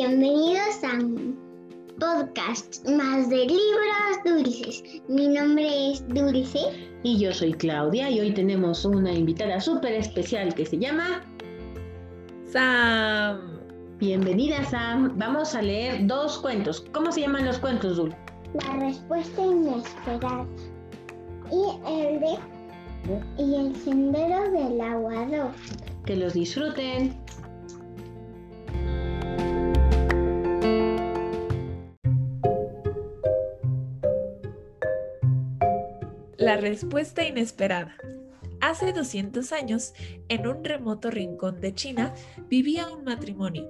Bienvenidos a un podcast más de libros dulces. Mi nombre es Dulce. Y yo soy Claudia y hoy tenemos una invitada súper especial que se llama Sam. Bienvenida Sam. Vamos a leer dos cuentos. ¿Cómo se llaman los cuentos, Dul? La respuesta inesperada. Y el de y el sendero del aguador. Que los disfruten. La respuesta inesperada. Hace 200 años, en un remoto rincón de China, vivía un matrimonio.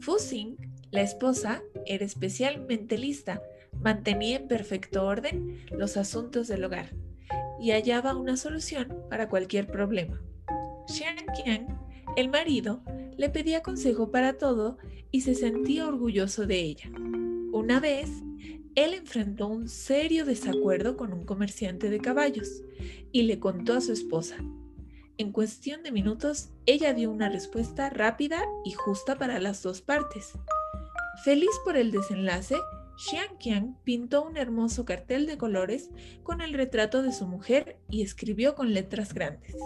Fu Xing, la esposa, era especialmente lista, mantenía en perfecto orden los asuntos del hogar y hallaba una solución para cualquier problema. Xiang Qian, el marido, le pedía consejo para todo y se sentía orgulloso de ella. Una vez, él enfrentó un serio desacuerdo con un comerciante de caballos y le contó a su esposa. En cuestión de minutos, ella dio una respuesta rápida y justa para las dos partes. Feliz por el desenlace, Xiang Qian pintó un hermoso cartel de colores con el retrato de su mujer y escribió con letras grandes.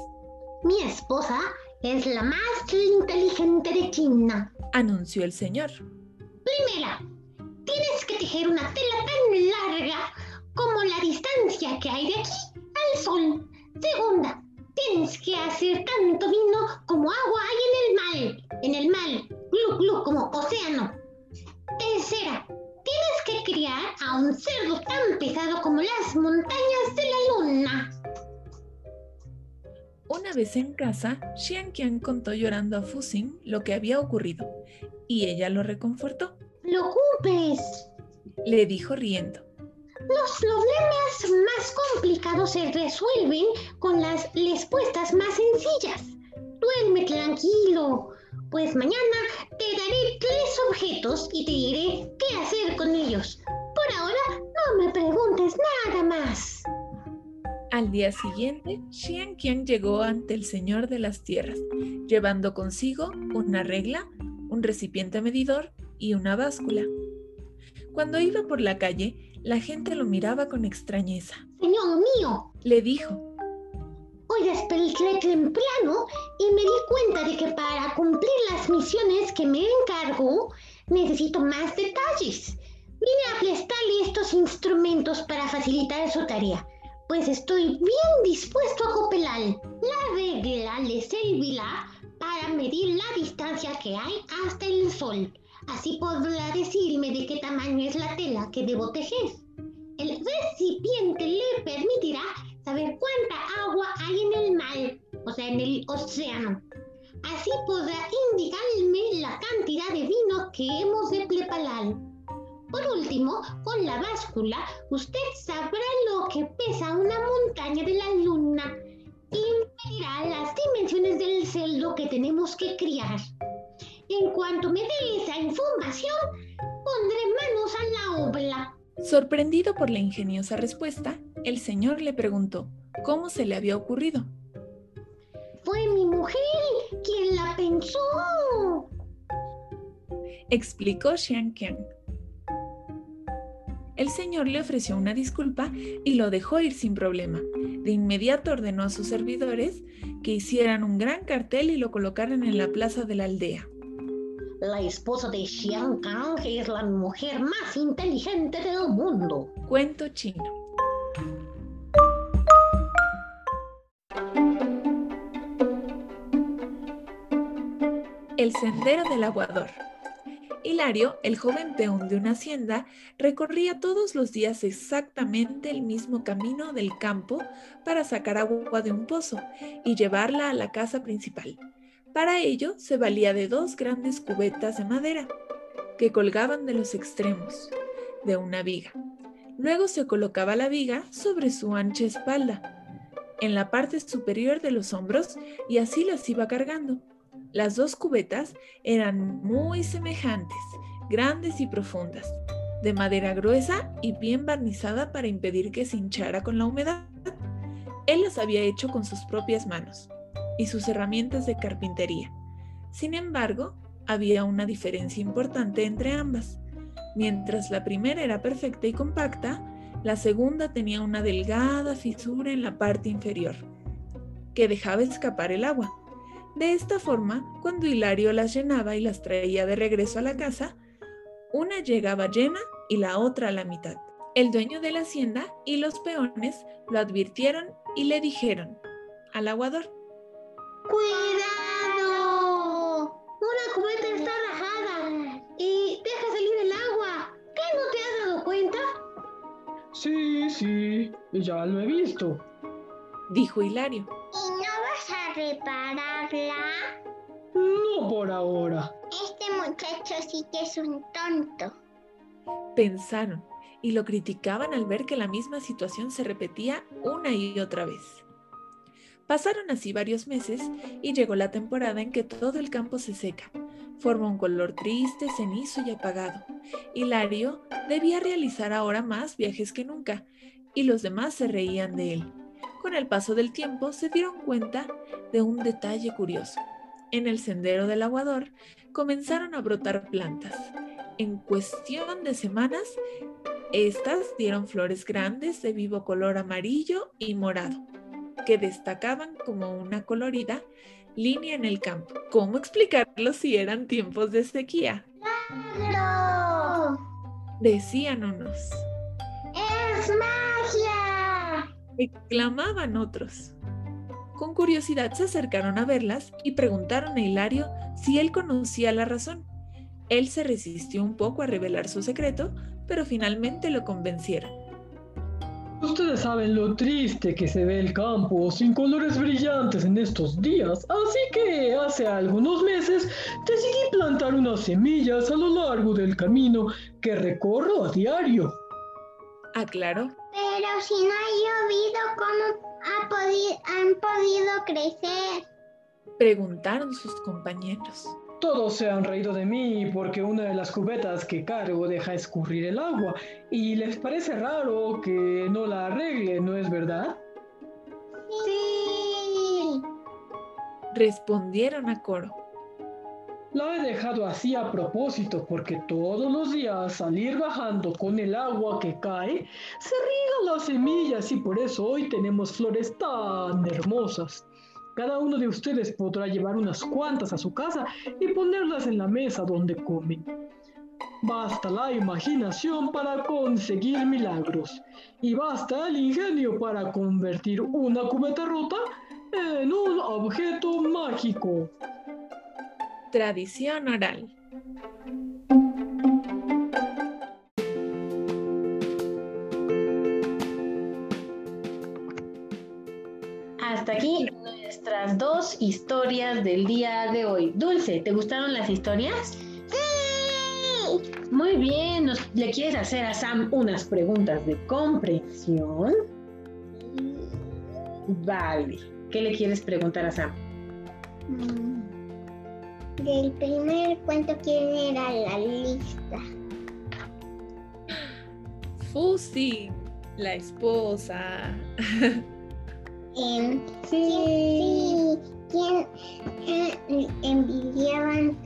Mi esposa es la más inteligente de China, anunció el señor. Primera, tienes que tejer una tela tan larga como la distancia que hay de aquí al sol. Segunda, tienes que hacer tanto vino como agua hay en el mar, en el mar, glu glu como océano. Tercera, tienes que criar a un cerdo tan pesado como las montañas de la luna. Una vez en casa, Xian Qian contó llorando a Fu Xing lo que había ocurrido y ella lo reconfortó. ¡Lo cumples! Le dijo riendo. Los problemas más complicados se resuelven con las respuestas más sencillas. Duerme tranquilo, pues mañana te daré tres objetos y te diré qué hacer con ellos. Por ahora, no me preguntes nada más. Al día siguiente, Xian Qian llegó ante el Señor de las Tierras, llevando consigo una regla, un recipiente medidor y una báscula. Cuando iba por la calle, la gente lo miraba con extrañeza. Señor mío, le dijo. Hoy desperté temprano y me di cuenta de que para cumplir las misiones que me encargó, necesito más detalles. Vine a prestarle estos instrumentos para facilitar su tarea pues estoy bien dispuesto a copelar. La regla le servirá para medir la distancia que hay hasta el sol. Así podrá decirme de qué tamaño es la tela que debo tejer. El recipiente le permitirá saber cuánta agua hay en el mar, o sea, en el océano. Así podrá indicarme la cantidad de vino que hemos de preparar. Por último, con la báscula, usted sabrá lo que pesa una montaña de la luna y medirá las dimensiones del cerdo que tenemos que criar. En cuanto me dé esa información, pondré manos a la obra. Sorprendido por la ingeniosa respuesta, el señor le preguntó cómo se le había ocurrido. Fue mi mujer quien la pensó. Explicó Xian Qian. El señor le ofreció una disculpa y lo dejó ir sin problema. De inmediato ordenó a sus servidores que hicieran un gran cartel y lo colocaran en la plaza de la aldea. La esposa de Xiang Kang es la mujer más inteligente del mundo. Cuento chino. El sendero del aguador. Hilario, el joven peón de una hacienda, recorría todos los días exactamente el mismo camino del campo para sacar agua de un pozo y llevarla a la casa principal. Para ello se valía de dos grandes cubetas de madera que colgaban de los extremos de una viga. Luego se colocaba la viga sobre su ancha espalda, en la parte superior de los hombros y así las iba cargando. Las dos cubetas eran muy semejantes, grandes y profundas, de madera gruesa y bien barnizada para impedir que se hinchara con la humedad. Él las había hecho con sus propias manos y sus herramientas de carpintería. Sin embargo, había una diferencia importante entre ambas. Mientras la primera era perfecta y compacta, la segunda tenía una delgada fisura en la parte inferior, que dejaba escapar el agua. De esta forma, cuando Hilario las llenaba y las traía de regreso a la casa, una llegaba llena y la otra a la mitad. El dueño de la hacienda y los peones lo advirtieron y le dijeron al aguador, ¡Cuidado! Una cubeta está rajada y deja salir el agua. ¿Qué no te has dado cuenta? Sí, sí, ya lo he visto. dijo Hilario. ¿Y no vas a repararla? No por ahora. Este muchacho sí que es un tonto. Pensaron y lo criticaban al ver que la misma situación se repetía una y otra vez. Pasaron así varios meses y llegó la temporada en que todo el campo se seca. Forma un color triste, cenizo y apagado. Hilario debía realizar ahora más viajes que nunca y los demás se reían de él. Con el paso del tiempo se dieron cuenta de un detalle curioso. En el sendero del aguador comenzaron a brotar plantas. En cuestión de semanas, estas dieron flores grandes de vivo color amarillo y morado, que destacaban como una colorida línea en el campo. ¿Cómo explicarlo si eran tiempos de sequía? ¡Claro! Decían unos, ¡Es magia! exclamaban otros. Con curiosidad se acercaron a verlas y preguntaron a Hilario si él conocía la razón. Él se resistió un poco a revelar su secreto, pero finalmente lo convencieron. Ustedes saben lo triste que se ve el campo sin colores brillantes en estos días, así que hace algunos meses decidí plantar unas semillas a lo largo del camino que recorro a diario. Aclaró. Pero si no ha llovido, ¿cómo ha podi- han podido crecer? Preguntaron sus compañeros. Todos se han reído de mí porque una de las cubetas que cargo deja escurrir el agua y les parece raro que no la arregle, ¿no es verdad? Sí. Respondieron a coro. La he dejado así a propósito porque todos los días al ir bajando con el agua que cae, se riegan las semillas y por eso hoy tenemos flores tan hermosas. Cada uno de ustedes podrá llevar unas cuantas a su casa y ponerlas en la mesa donde comen. Basta la imaginación para conseguir milagros y basta el ingenio para convertir una cubeta rota en un objeto mágico. Tradición oral. Hasta aquí nuestras dos historias del día de hoy. Dulce, ¿te gustaron las historias? Sí. Muy bien, nos- ¿le quieres hacer a Sam unas preguntas de comprensión? Vale. ¿Qué le quieres preguntar a Sam? Mm. Del primer cuento, ¿quién era la lista? Fusi, la esposa. Em, sí. ¿Quién eh, envidiaban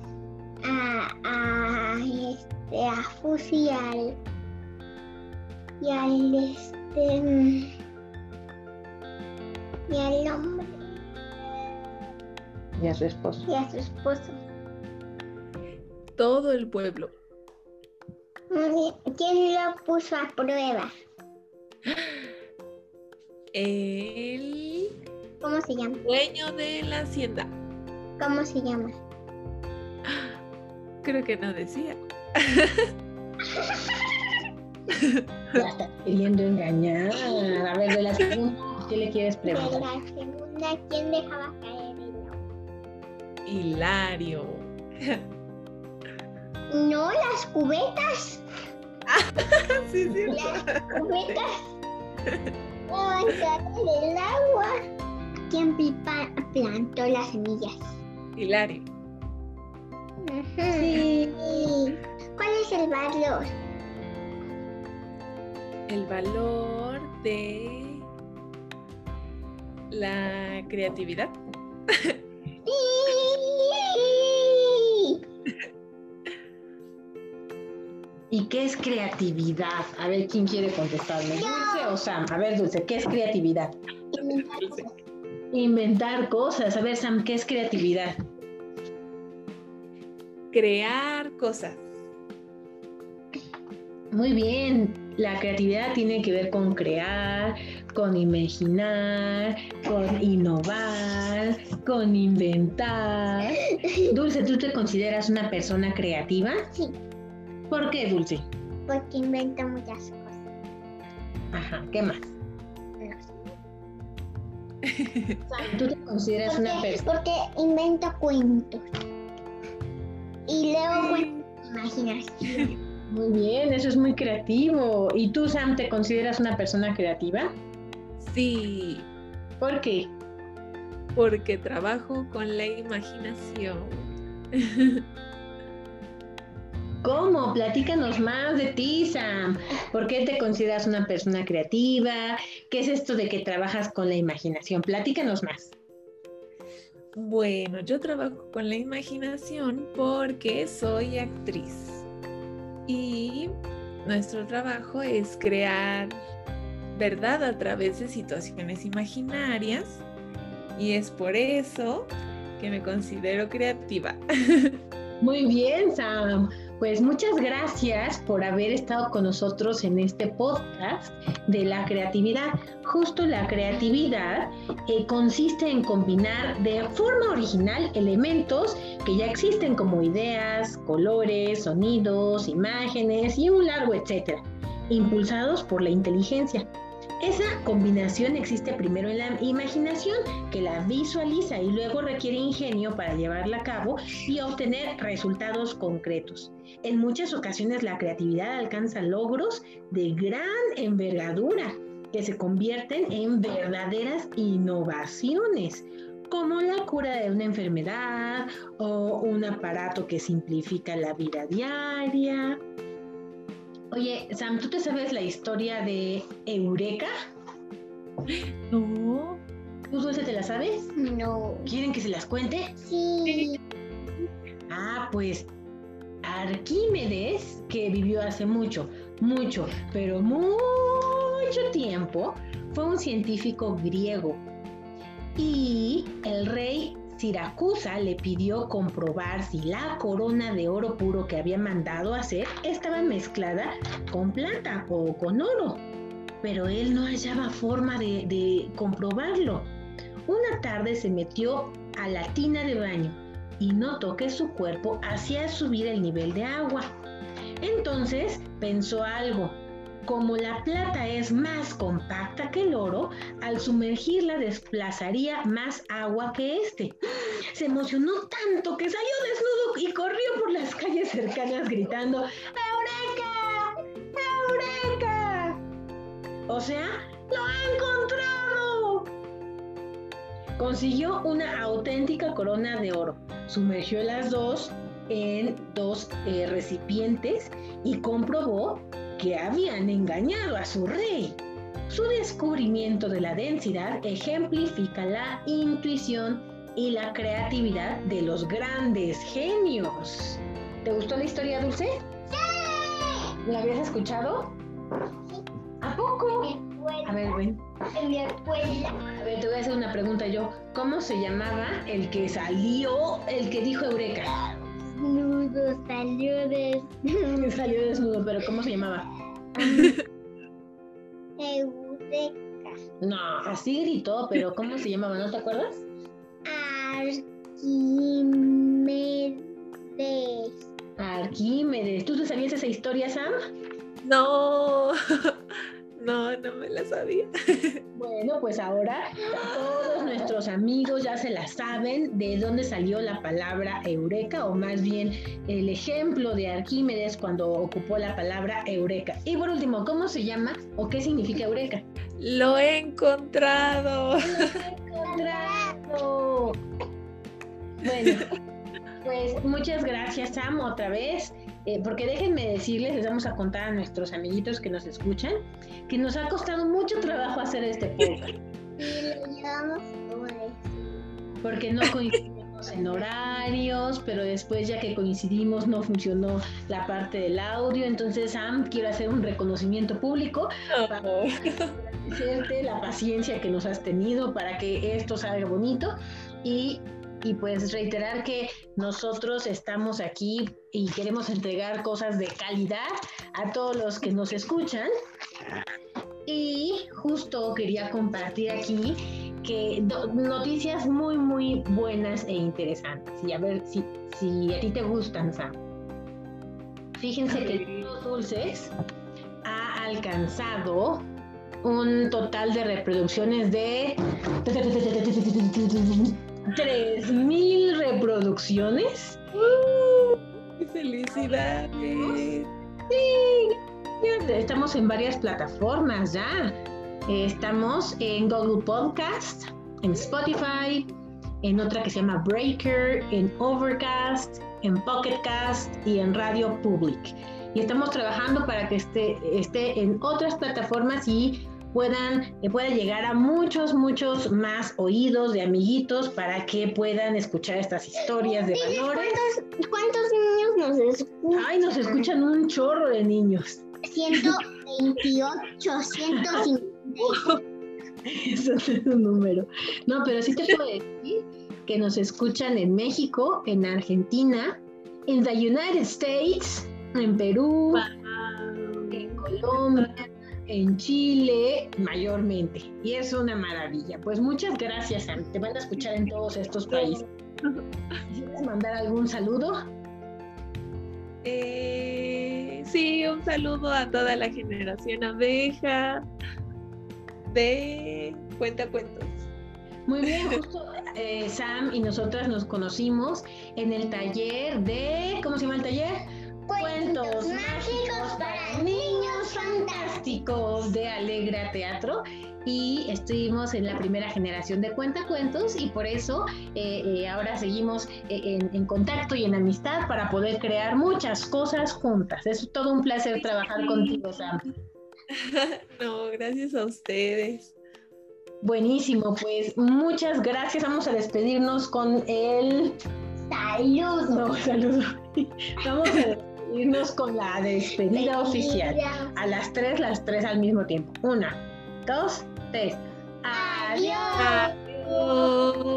a, a, este, a Fusi y al, y al este mm, y al hombre Y a su esposo. y a su esposo? Todo el pueblo. ¿Quién lo puso a prueba? El ¿Cómo se llama? dueño de la hacienda. ¿Cómo se llama? Creo que no decía. Ya está queriendo engañar. A ver, de la segunda, ¿qué le quieres De preguntar? la segunda, ¿quién dejaba caer el agua? Hilario. No, las cubetas. sí, sí. Las cubetas. Caer el agua. ¿Quién pipa- plantó las semillas? Hilario. Sí. ¿Cuál es el valor? El valor de la creatividad. es creatividad? A ver, ¿quién quiere contestarme? ¿Dulce o Sam? A ver, Dulce, ¿qué es creatividad? Inventar cosas. A ver, Sam, ¿qué es creatividad? Crear cosas. Muy bien, la creatividad tiene que ver con crear, con imaginar, con innovar, con inventar. Dulce, ¿tú te consideras una persona creativa? Sí. ¿Por qué, Dulce? Porque invento muchas cosas. Ajá, ¿qué más? No sé. ¿Tú te consideras una Porque, persona? porque invento cuentos. Y leo cuentos de imaginación. Muy bien, eso es muy creativo. ¿Y tú, Sam, te consideras una persona creativa? Sí, ¿Por qué? porque trabajo con la imaginación. ¿Cómo? Platícanos más de ti, Sam. ¿Por qué te consideras una persona creativa? ¿Qué es esto de que trabajas con la imaginación? Platícanos más. Bueno, yo trabajo con la imaginación porque soy actriz. Y nuestro trabajo es crear verdad a través de situaciones imaginarias. Y es por eso que me considero creativa. Muy bien, Sam. Pues muchas gracias por haber estado con nosotros en este podcast de la creatividad. Justo la creatividad eh, consiste en combinar de forma original elementos que ya existen como ideas, colores, sonidos, imágenes y un largo etcétera, impulsados por la inteligencia. Esa combinación existe primero en la imaginación, que la visualiza y luego requiere ingenio para llevarla a cabo y obtener resultados concretos. En muchas ocasiones la creatividad alcanza logros de gran envergadura que se convierten en verdaderas innovaciones, como la cura de una enfermedad o un aparato que simplifica la vida diaria. Oye, Sam, ¿tú te sabes la historia de Eureka? No. ¿Tú Dulce, te la sabes? No. ¿Quieren que se las cuente? Sí. Ah, pues Arquímedes, que vivió hace mucho, mucho, pero mucho tiempo, fue un científico griego. Y el rey Siracusa le pidió comprobar si la corona de oro puro que había mandado hacer estaba mezclada con plata o con oro. Pero él no hallaba forma de, de comprobarlo. Una tarde se metió a la tina de baño y notó que su cuerpo hacía subir el nivel de agua. Entonces pensó algo. Como la plata es más compacta que el oro, al sumergirla desplazaría más agua que este. Se emocionó tanto que salió desnudo y corrió por las calles cercanas gritando ¡Eureka! ¡Eureka! O sea, ¡lo ha encontrado! Consiguió una auténtica corona de oro. Sumergió las dos en dos eh, recipientes y comprobó que habían engañado a su rey. Su descubrimiento de la densidad ejemplifica la intuición y la creatividad de los grandes genios. ¿Te gustó la historia, Dulce? ¡Sí! ¿La habías escuchado? ¿A poco? A ver, ven. En mi escuela. A ver, te voy a hacer una pregunta yo. ¿Cómo se llamaba el que salió, el que dijo Eureka? Nudo salió de salió desnudo, pero ¿cómo se llamaba? Eureka. No, así gritó, pero ¿cómo se llamaba? ¿No te acuerdas? Arquímedes. Arquímedes. ¿Tú te sabías esa historia, Sam? No. No, no me la sabía. Bueno, pues ahora todos nuestros amigos ya se la saben de dónde salió la palabra eureka o más bien el ejemplo de Arquímedes cuando ocupó la palabra eureka. Y por último, ¿cómo se llama o qué significa eureka? Lo he encontrado. encontrado. Bueno, pues muchas gracias, Sam, otra vez. Eh, porque déjenme decirles, les vamos a contar a nuestros amiguitos que nos escuchan, que nos ha costado mucho trabajo hacer este podcast. Y lo llevamos eso. Porque no coincidimos en horarios, pero después ya que coincidimos no funcionó la parte del audio, entonces Sam, quiero hacer un reconocimiento público para agradecerte la paciencia que nos has tenido para que esto salga bonito. Y y pues reiterar que nosotros estamos aquí y queremos entregar cosas de calidad a todos los que nos escuchan. Y justo quería compartir aquí que noticias muy, muy buenas e interesantes. Y a ver si, si a ti te gustan, Sam. Fíjense que los dulces ha alcanzado un total de reproducciones de 3000 reproducciones. ¡Uh! ¡Felicidades! Sí, estamos en varias plataformas ya. Estamos en Google Podcast, en Spotify, en otra que se llama Breaker, en Overcast, en Pocketcast y en Radio Public. Y estamos trabajando para que esté, esté en otras plataformas y puedan, eh, pueda llegar a muchos, muchos más oídos de amiguitos para que puedan escuchar estas historias de valores. ¿Cuántos, niños nos escuchan? Ay, nos escuchan un chorro de niños. 128, 150. Eso es un número. No, pero sí te puedo decir que nos escuchan en México, en Argentina, en the United States, en Perú, en Colombia, en Chile mayormente. Y es una maravilla. Pues muchas gracias, Sam. Te van a escuchar en todos estos países. ¿Quieres mandar algún saludo? Eh, sí, un saludo a toda la generación abeja de Cuenta Cuentos. Muy bien, justo eh, Sam y nosotras nos conocimos en el taller de, ¿cómo se llama el taller? Cuentos, mágicos para niños fantásticos de Alegra Teatro y estuvimos en la primera generación de cuentacuentos y por eso eh, eh, ahora seguimos eh, en, contacto y en amistad para poder crear muchas cosas juntas. Es todo un placer trabajar contigo, Sam. no, gracias a ustedes. Buenísimo, pues muchas gracias. Vamos a despedirnos con el saludo. No, saludo. Vamos a irnos con la despedida oficial. A las tres, las tres al mismo tiempo. Una, dos, tres. Adiós. Adiós.